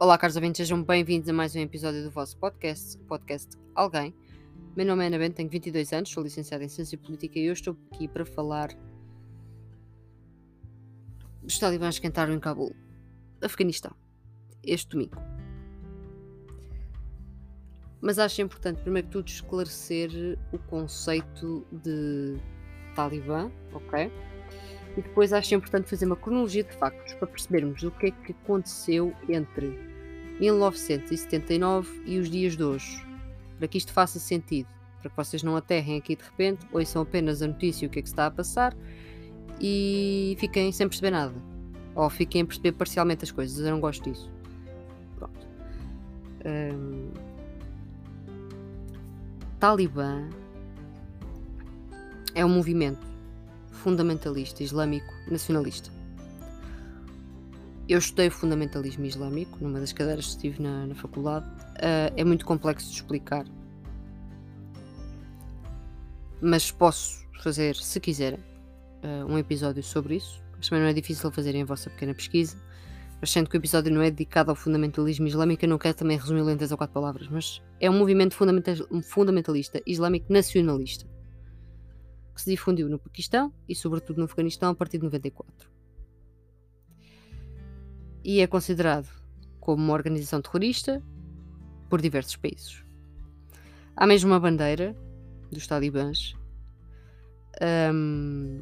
Olá, caros ouvintes, sejam bem-vindos a mais um episódio do vosso podcast, podcast Alguém. Meu nome é Ana Bento, tenho 22 anos, sou licenciada em Ciência Política e hoje estou aqui para falar dos talibãs que entraram em Cabul, Afeganistão, este domingo. Mas acho importante, primeiro que tudo, esclarecer o conceito de talibã, ok? E depois acho importante fazer uma cronologia de factos para percebermos o que é que aconteceu entre 1979 e os dias de hoje. Para que isto faça sentido, para que vocês não aterrem aqui de repente, ouçam apenas a notícia e o que é que está a passar e fiquem sem perceber nada. Ou fiquem a perceber parcialmente as coisas. Eu não gosto disso. Pronto. Um... Talibã é um movimento fundamentalista islâmico nacionalista. Eu estudei fundamentalismo islâmico numa das cadeiras que estive na, na faculdade. Uh, é muito complexo de explicar, mas posso fazer, se quiserem, uh, um episódio sobre isso. Mas também não é difícil fazerem a vossa pequena pesquisa. Mas sendo que o episódio não é dedicado ao fundamentalismo islâmico, eu não quero também resumir em três ou quatro palavras, mas é um movimento fundamentalista islâmico nacionalista que se difundiu no Paquistão e, sobretudo, no Afeganistão a partir de 94. E é considerado como uma organização terrorista por diversos países. Há mesmo uma bandeira dos talibãs. Um,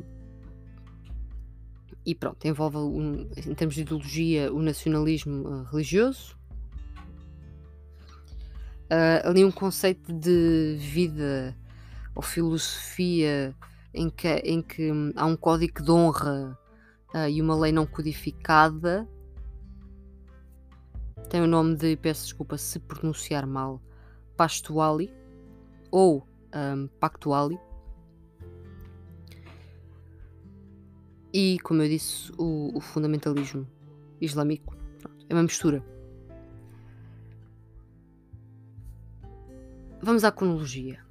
e pronto, envolve, um, em termos de ideologia, o nacionalismo uh, religioso. Uh, ali um conceito de vida ou filosofia em que, em que hum, há um código de honra uh, e uma lei não codificada. Tem o nome de, peço desculpa se pronunciar mal, Pastuali ou um, Pactuali. E, como eu disse, o, o fundamentalismo islâmico é uma mistura. Vamos à cronologia.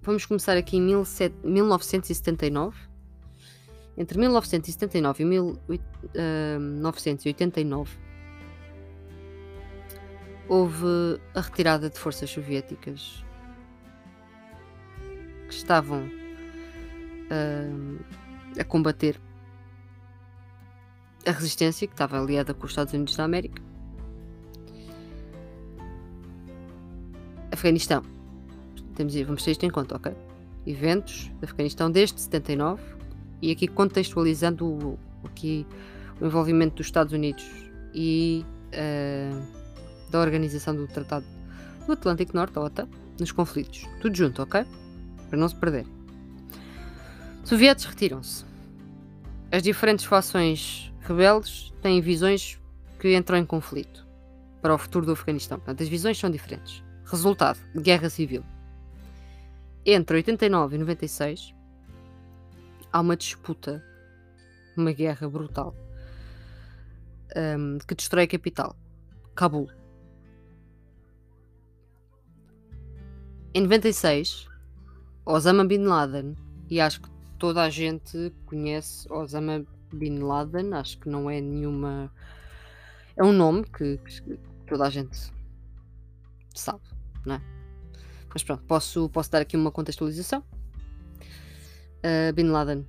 Vamos começar aqui em 1979. Entre 1979 e 1989 houve a retirada de forças soviéticas que estavam uh, a combater a resistência que estava aliada com os Estados Unidos da América. Afeganistão temos, vamos ter isto em conta, ok? Eventos de Afeganistão desde 79 e aqui contextualizando o, aqui, o envolvimento dos Estados Unidos e uh, da Organização do Tratado do Atlântico Norte, OTA, nos conflitos. Tudo junto, ok? Para não se perder. Soviéticos retiram-se. As diferentes fações rebeldes têm visões que entram em conflito para o futuro do Afeganistão. Portanto, as visões são diferentes. Resultado: guerra civil entre 89 e 96 há uma disputa, uma guerra brutal um, que destrói a capital, Cabul. Em 96, Osama Bin Laden, e acho que toda a gente conhece Osama Bin Laden, acho que não é nenhuma. É um nome que, que toda a gente sabe, não é? Mas pronto, posso, posso dar aqui uma contextualização. Uh, Bin Laden,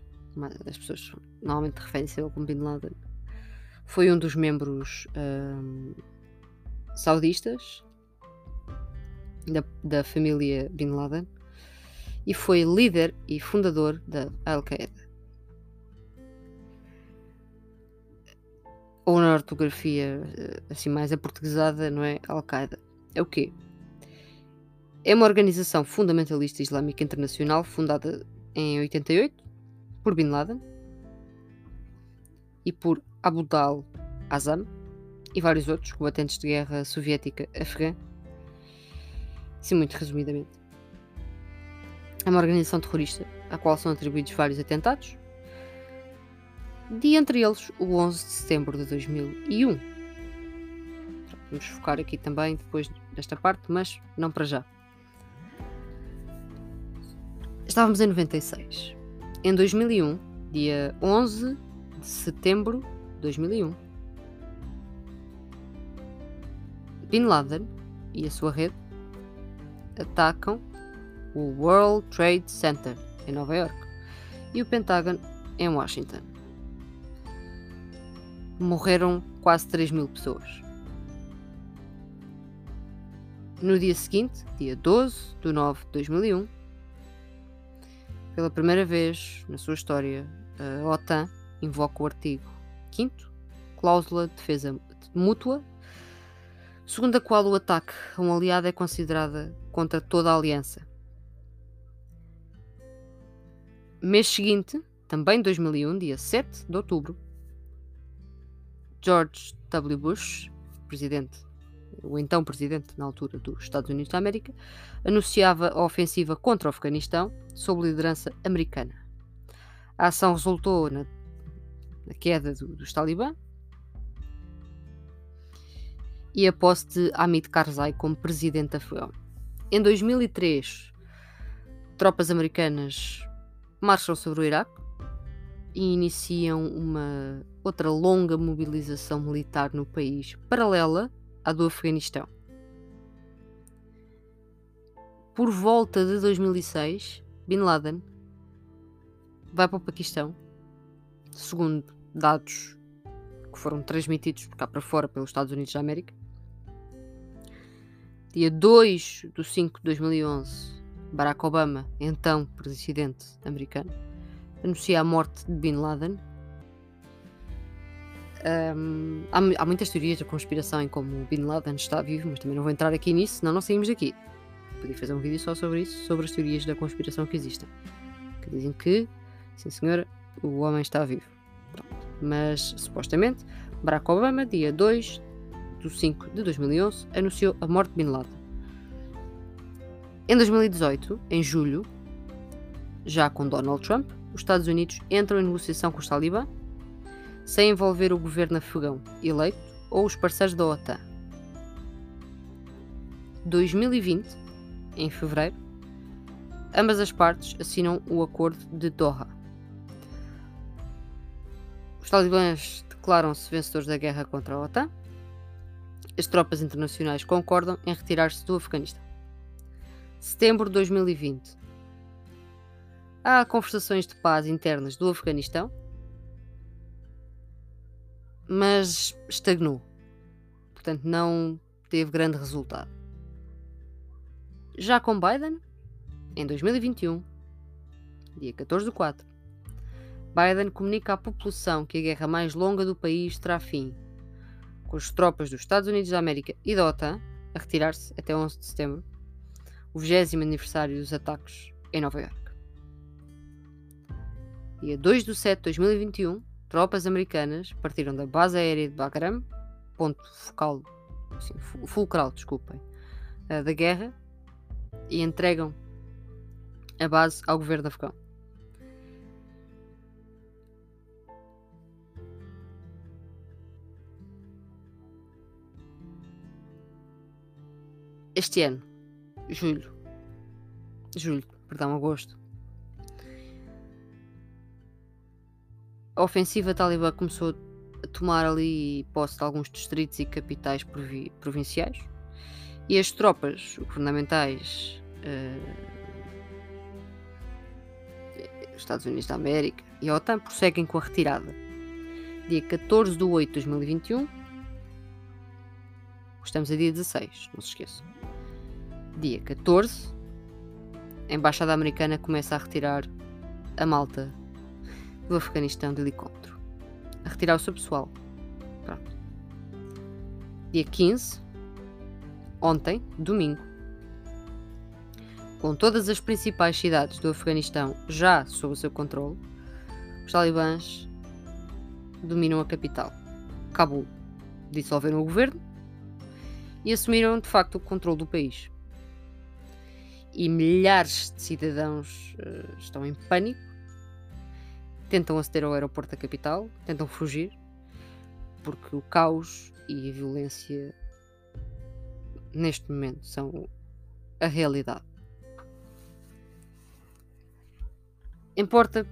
as pessoas normalmente referem-se a ele como Bin Laden, foi um dos membros uh, saudistas da, da família Bin Laden e foi líder e fundador da Al-Qaeda. Ou na ortografia assim mais aportuguesada, não é? Al-Qaeda. É o quê? É uma organização fundamentalista islâmica internacional fundada em 88 por Bin Laden e por Abdul Azam e vários outros combatentes de guerra soviética afegã. Assim, muito resumidamente. É uma organização terrorista à qual são atribuídos vários atentados, de entre eles o 11 de setembro de 2001. Vamos focar aqui também depois desta parte, mas não para já. Estávamos em 96. Em 2001, dia 11 de setembro de 2001, Bin Laden e a sua rede atacam o World Trade Center em Nova York e o Pentágono em Washington. Morreram quase 3 mil pessoas. No dia seguinte, dia 12 de 9 de 2001, pela primeira vez na sua história, a OTAN invoca o artigo 5 cláusula de defesa mútua, segundo a qual o ataque a um aliado é considerada contra toda a aliança. Mês seguinte, também 2001, dia 7 de outubro, George W. Bush, presidente, o então presidente na altura dos Estados Unidos da América, anunciava a ofensiva contra o Afeganistão sob liderança americana. A ação resultou na, na queda do, dos talibã e a posse de Hamid Karzai como presidente afegão. Em 2003, tropas americanas marcham sobre o Iraque e iniciam uma outra longa mobilização militar no país, paralela à do Afeganistão. Por volta de 2006, Bin Laden vai para o Paquistão, segundo dados que foram transmitidos cá para fora pelos Estados Unidos da América. Dia 2 de 5 de 2011, Barack Obama, então presidente americano, anuncia a morte de Bin Laden. Um, há, há, muitas teorias da conspiração em como Bin Laden está vivo, mas também não vou entrar aqui nisso, senão não saímos daqui. Podia fazer um vídeo só sobre isso, sobre as teorias da conspiração que existem. Que dizem que, sim senhora, o homem está vivo. Pronto. Mas, supostamente, Barack Obama, dia 2 de 5 de 2011, anunciou a morte de Bin Laden. Em 2018, em julho, já com Donald Trump, os Estados Unidos entram em negociação com os talibã, sem envolver o governo afegão eleito ou os parceiros da OTAN. 2020, em fevereiro, ambas as partes assinam o Acordo de Doha. Os talibãs declaram-se vencedores da guerra contra a OTAN. As tropas internacionais concordam em retirar-se do Afeganistão setembro de 2020. Há conversações de paz internas do Afeganistão, mas estagnou. Portanto, não teve grande resultado. Já com Biden, em 2021, dia 14 de 4, Biden comunica à população que a guerra mais longa do país terá fim, com as tropas dos Estados Unidos da América e da OTAN a retirar-se até 11 de setembro o 20 aniversário dos ataques em Nova York. Dia 2 de 7 de 2021, tropas americanas partiram da base aérea de Bagram, ponto focal, assim, fulcral, desculpem, eh, da guerra, e entregam a base ao governo afegão. Este ano, julho. Julho, perdão, agosto. A ofensiva talibã começou a tomar ali posse de alguns distritos e capitais provinciais e as tropas governamentais uh, Estados Unidos da América e a OTAN prosseguem com a retirada. Dia 14 de 8 de 2021, estamos a dia 16, não se esqueçam. Dia 14, a Embaixada Americana começa a retirar a malta do Afeganistão de helicóptero. A retirar o seu pessoal. Pronto. Dia 15, ontem, domingo, com todas as principais cidades do Afeganistão já sob o seu controle, os talibãs dominam a capital, Cabul. Dissolveram o governo e assumiram de facto o controle do país e milhares de cidadãos uh, estão em pânico, tentam aceder ao aeroporto da capital, tentam fugir, porque o caos e a violência neste momento são a realidade. Importa,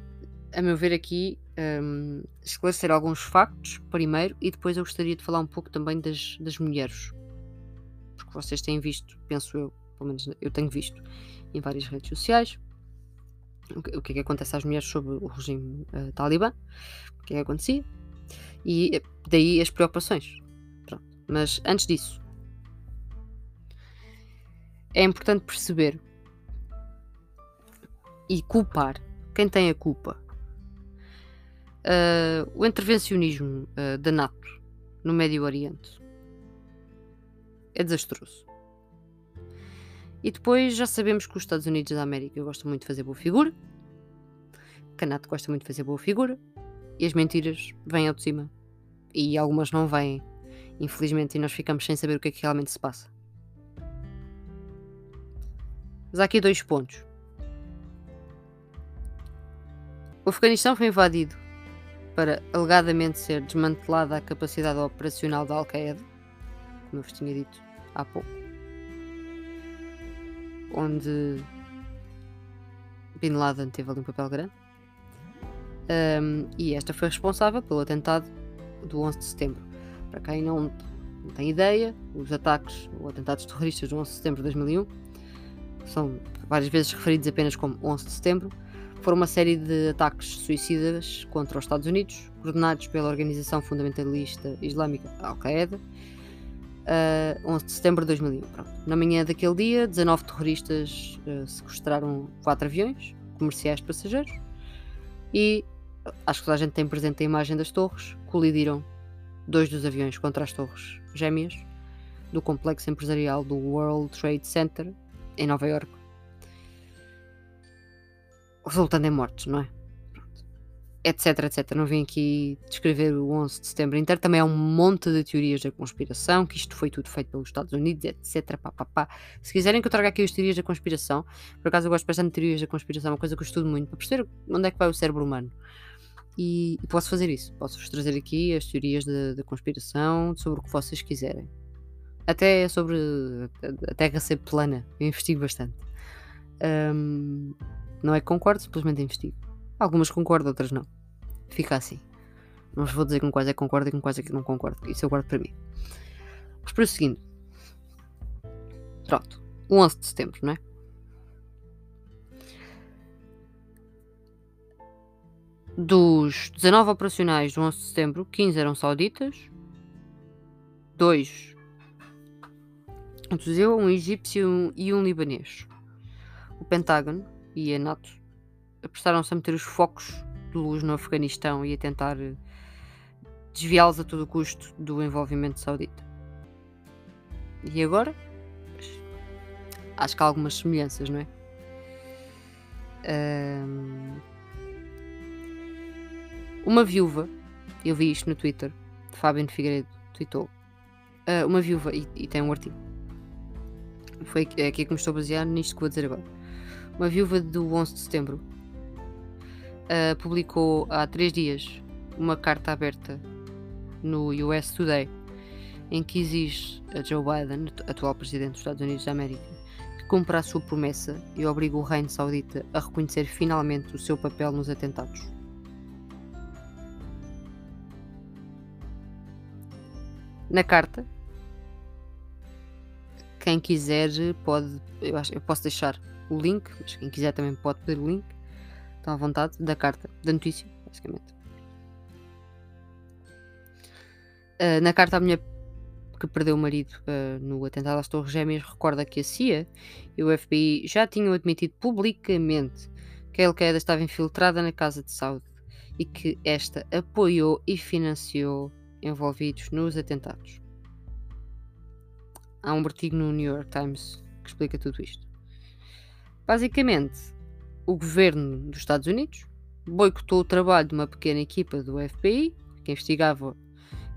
a meu ver, aqui um, esclarecer alguns factos primeiro e depois eu gostaria de falar um pouco também das, das mulheres. porque vocês têm visto, penso eu, pelo menos eu tenho visto em várias redes sociais, o que, que é que acontece às mulheres sob o regime uh, talibã, o que é que acontecia, e daí as preocupações. Pronto. Mas antes disso, é importante perceber e culpar quem tem a culpa. Uh, o intervencionismo uh, da NATO no Médio Oriente é desastroso. E depois já sabemos que os Estados Unidos da América gostam muito de fazer boa figura, que a NATO gosta muito de fazer boa figura, e as mentiras vêm ao de cima. E algumas não vêm, infelizmente, e nós ficamos sem saber o que é que realmente se passa. Mas há aqui dois pontos. O Afeganistão foi invadido para alegadamente ser desmantelada a capacidade operacional da Al-Qaeda, como eu vos tinha dito há pouco, onde Bin Laden teve ali um papel grande. Um, e esta foi responsável pelo atentado do 11 de setembro. Para quem não, tem ideia, os ataques ou atentados terroristas do 11 de setembro de 2001 são várias vezes referidos apenas como 11 de setembro foram uma série de ataques suicidas contra os Estados Unidos, coordenados pela organização fundamentalista islâmica Al-Qaeda, uh, 11 de setembro de 2001. Pronto. Na manhã daquele dia, 19 terroristas uh, sequestraram quatro aviões comerciais de passageiros e, acho que toda a gente tem presente a imagem das torres, colidiram dois dos aviões contra as torres gêmeas do complexo empresarial do World Trade Center em Nova York resultando em mortes, não é? Etc, etc. Não vim aqui descrever o 11 de setembro inteiro. Também há um monte de teorias da conspiração, que isto foi tudo feito pelos Estados Unidos, etc. Pá, pá, pá. Se quiserem que eu traga aqui as teorias da conspiração, por acaso eu gosto bastante de teorias da conspiração, é uma coisa que eu estudo muito, para perceber onde é que vai o cérebro humano. E, e posso fazer isso. Posso-vos trazer aqui as teorias da conspiração sobre o que vocês quiserem. Até sobre a Terra ser plana. Eu investigo bastante. Um, não é que concordo, simplesmente investigo. Algumas concordo, outras não. Fica assim. Não vos vou dizer com quais é que concordo e com quais é que não concordo. Isso eu guardo para mim. Mas prosseguindo. Pronto. O 11 de setembro, não é? Dos 19 operacionais do 11 de setembro, 15 eram sauditas, 2 um tuzeu, um egípcio e um libanês. O Pentágono e a NATO apressaram-se a meter os focos de luz no Afeganistão e a tentar eh, desviá-los a todo custo do envolvimento saudita. E agora? Acho que há algumas semelhanças, não é? Um... Uma viúva, eu vi isto no Twitter, de Fábio Figueiredo, tweetou. Uh, uma viúva, e, e, tem um artigo. Foi aqui, é aqui que me estou a basear nisto que vou dizer agora uma viúva do 11 de setembro, uh, publicou há três dias uma carta aberta no US Today em que exige a Joe Biden, atual presidente dos Estados Unidos da América, que cumpra a sua promessa e obriga o Reino Saudita a reconhecer finalmente o seu papel nos atentados. Na carta, quem quiser pode, eu, acho, eu posso deixar o link, mas quem quiser também pode pedir o link, estão à vontade, da carta, da notícia, basicamente. Uh, na carta, a mulher que perdeu o marido uh, no atentado às Torres Gêmeas recorda que a CIA e o FBI já tinham admitido publicamente que a Al-Qaeda estava infiltrada na casa de Saud e que esta apoiou e financiou envolvidos nos atentados. Há um artigo no New York Times que explica tudo isto. Basicamente, o governo dos Estados Unidos boicotou o trabalho de uma pequena equipa do FBI que investigava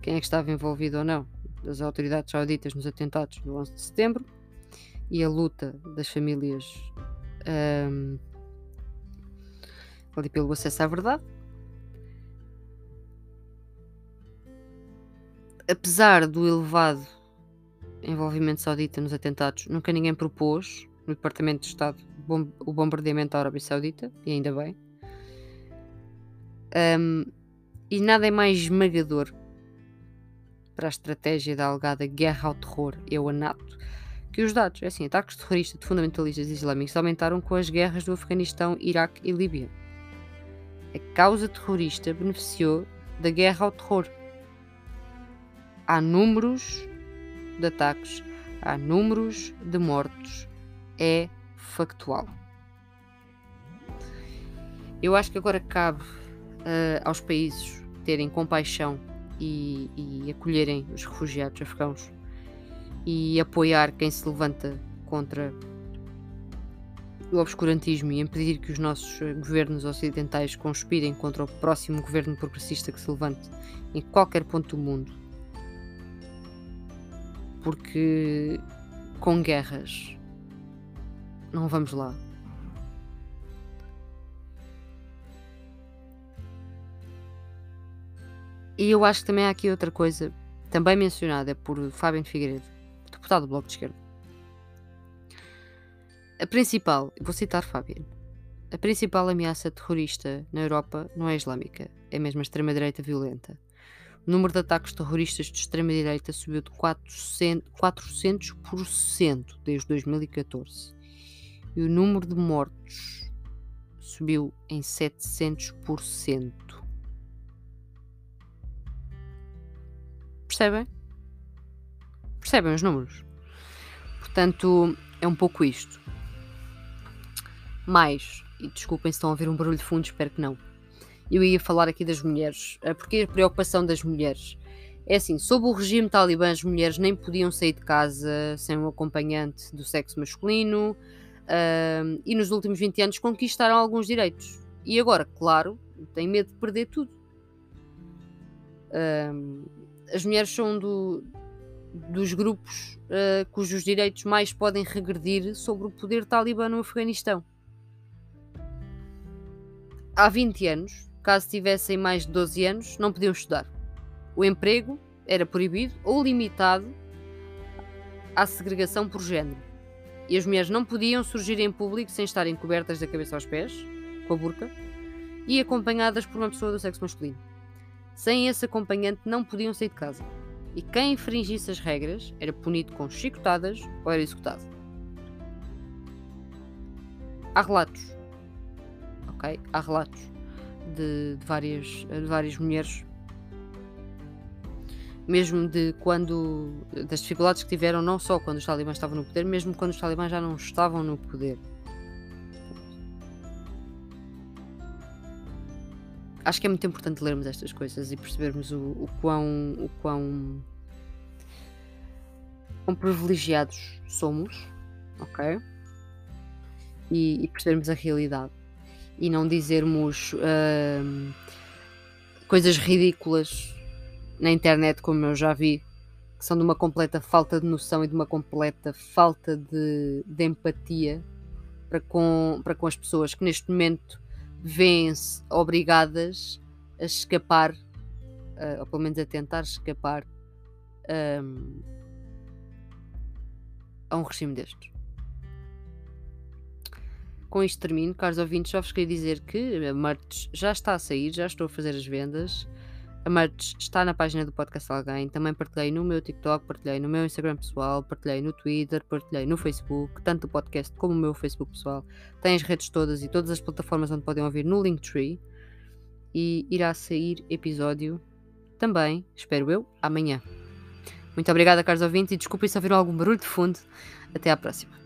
quem é que estava envolvido ou não das autoridades sauditas nos atentados do 11 de setembro e a luta das famílias um, ali pelo acesso à verdade. Apesar do elevado envolvimento saudita nos atentados, nunca ninguém propôs no Departamento de Estado bom, o bombardeamento da Arábia Saudita, e ainda bem. Um, e nada é mais esmagador para a estratégia da alegada guerra ao terror é o ANATO, que os dados, é assim, ataques terroristas de fundamentalistas islâmicos aumentaram com as guerras do Afeganistão, Iraque e Líbia. A causa terrorista beneficiou da guerra ao terror. Há números de ataques, há números de mortos, é factual. Eu acho que agora cabe uh, aos países terem compaixão e, e acolherem os refugiados afegãos e apoiar quem se levanta contra o obscurantismo e impedir que os nossos eh, governos ocidentais conspirem contra o próximo governo progressista que se levante em qualquer ponto do mundo. Porque com guerras não vamos lá. E eu acho que também há aqui outra coisa, também mencionada por Fábio Figueiredo, deputado do Bloco de Esquerda. A principal, vou citar Fábio, a principal ameaça terrorista na Europa não é islâmica, é mesmo a extrema-direita violenta. O número de ataques terroristas de extrema-direita subiu de 400%, 400% desde 2014. E o número de mortos subiu em 700%. Percebem? Percebem os números? Portanto, é um pouco isto. Mais, e desculpem se estão a ouvir um barulho de fundo, espero que não. Eu ia falar aqui das mulheres, eh, porque a preocupação das mulheres é assim: sob o regime talibã, as mulheres nem podiam sair de casa sem um acompanhante do sexo masculino, uh, e nos últimos 20 anos conquistaram alguns direitos. E agora, claro, têm medo de perder tudo. Uh, as mulheres são do, dos grupos uh, cujos direitos mais podem regredir sobre o poder talibã no Afeganistão. Há 20 anos, caso tivessem mais de 12 anos, não podiam estudar. O emprego era proibido ou limitado à segregação por género. E as mulheres não podiam surgir em público sem estarem cobertas da cabeça aos pés, com a burca, e acompanhadas por uma pessoa do sexo masculino. Sem esse acompanhante não podiam sair de casa. E quem infringisse as regras era punido com chicotadas ou era executado. Há relatos, ok? Há relatos de, de várias, de várias mulheres mesmo de quando das dificuldades que tiveram não só quando os talibãs estavam no poder, mesmo quando os talibãs já não estavam no poder. acho que é muito importante lermos estas coisas e percebermos o, o quão, o quão, quão privilegiados somos, ok? E, e, percebermos a realidade e não dizermos uh, coisas ridículas na internet, como eu já vi, que são de uma completa falta de noção e de uma completa falta de, de empatia para com, para com as pessoas que neste momento vêem-se obrigadas a escapar, uh, ou pelo menos a tentar escapar um, a um regime destes. Com isto termino, caros ouvintes, só vos queria dizer que a já está a sair, já estou a fazer as vendas. A merch está na página do Podcast Alguém. Também partilhei no meu TikTok, partilhei no meu Instagram pessoal, partilhei no Twitter, partilhei no Facebook, tanto o podcast como o meu Facebook pessoal. Tem as redes todas e todas as plataformas onde podem ouvir no Linktree. E irá sair episódio também, espero eu, amanhã. Muito obrigada, caros ouvintes, e desculpem se ouviram algum barulho de fundo. Até à próxima.